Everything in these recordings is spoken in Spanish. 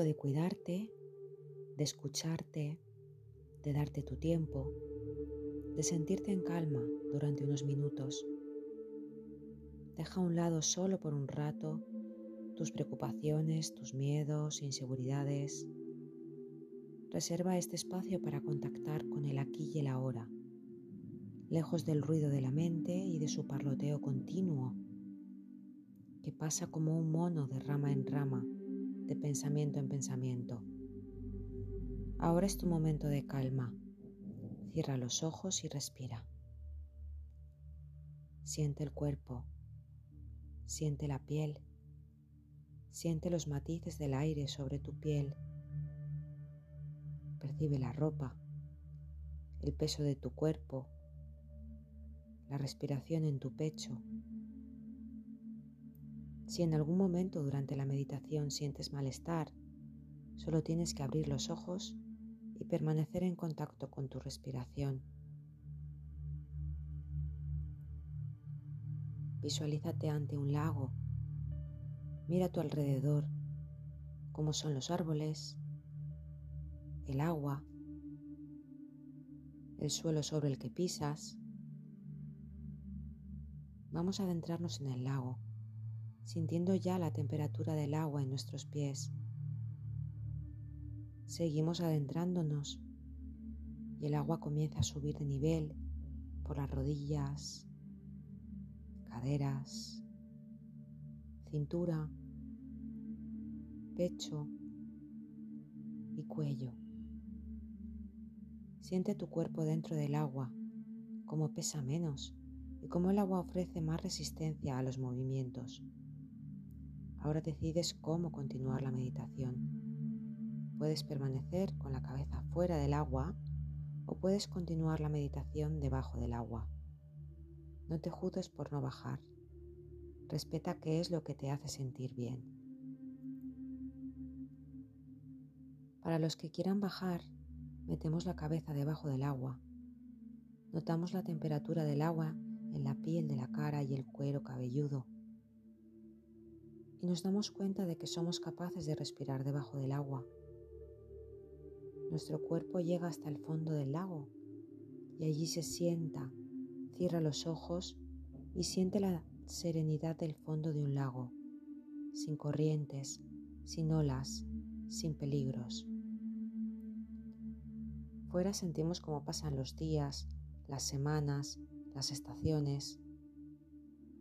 de cuidarte, de escucharte, de darte tu tiempo, de sentirte en calma durante unos minutos. Deja a un lado solo por un rato tus preocupaciones, tus miedos, inseguridades. Reserva este espacio para contactar con el aquí y el ahora, lejos del ruido de la mente y de su parloteo continuo, que pasa como un mono de rama en rama, de pensamiento en pensamiento. Ahora es tu momento de calma. Cierra los ojos y respira. Siente el cuerpo, siente la piel, siente los matices del aire sobre tu piel. Percibe la ropa, el peso de tu cuerpo, la respiración en tu pecho. Si en algún momento durante la meditación sientes malestar, solo tienes que abrir los ojos y permanecer en contacto con tu respiración. Visualízate ante un lago. Mira a tu alrededor, cómo son los árboles, el agua, el suelo sobre el que pisas. Vamos a adentrarnos en el lago, sintiendo ya la temperatura del agua en nuestros pies Seguimos adentrándonos y el agua comienza a subir de nivel por las rodillas, caderas, cintura, pecho y cuello. Siente tu cuerpo dentro del agua, cómo pesa menos y cómo el agua ofrece más resistencia a los movimientos. Ahora decides cómo continuar la meditación. Puedes permanecer con la cabeza fuera del agua o puedes continuar la meditación debajo del agua. No te juzgues por no bajar. Respeta qué es lo que te hace sentir bien. Para los que quieran bajar, metemos la cabeza debajo del agua. Notamos la temperatura del agua en la piel de la cara y el cuero cabelludo. Y nos damos cuenta de que somos capaces de respirar debajo del agua nuestro cuerpo llega hasta el fondo del lago y allí se sienta, cierra los ojos y siente la serenidad del fondo de un lago, sin corrientes, sin olas, sin peligros. Fuera sentimos cómo pasan los días, las semanas, las estaciones.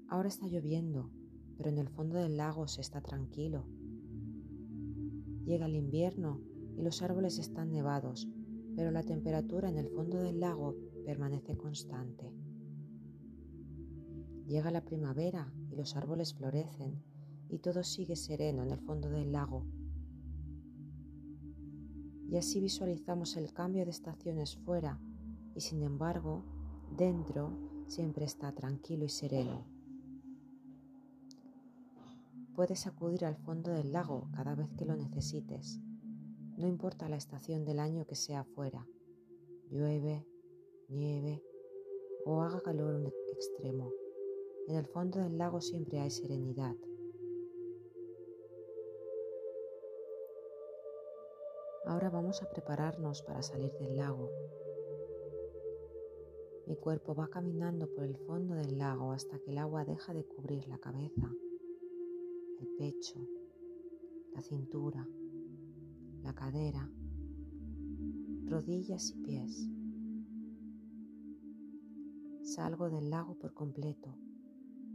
Ahora está lloviendo, pero en el fondo del lago se está tranquilo. Llega el invierno y los árboles están nevados, pero la temperatura en el fondo del lago permanece constante. Llega la primavera y los árboles florecen y todo sigue sereno en el fondo del lago. Y así visualizamos el cambio de estaciones fuera y sin embargo dentro siempre está tranquilo y sereno. Puedes acudir al fondo del lago cada vez que lo necesites no importa la estación del año que sea fuera, llueve, nieve o haga calor extremo, en el fondo del lago siempre hay serenidad. Ahora vamos a prepararnos para salir del lago. Mi cuerpo va caminando por el fondo del lago hasta que el agua deja de cubrir la cabeza, el pecho, la cintura, la cadera, rodillas y pies. Salgo del lago por completo.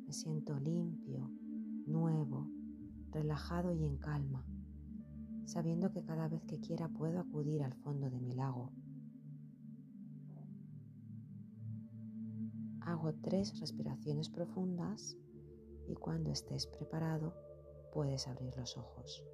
Me siento limpio, nuevo, relajado y en calma, sabiendo que cada vez que quiera puedo acudir al fondo de mi lago. Hago tres respiraciones profundas y cuando estés preparado puedes abrir los ojos.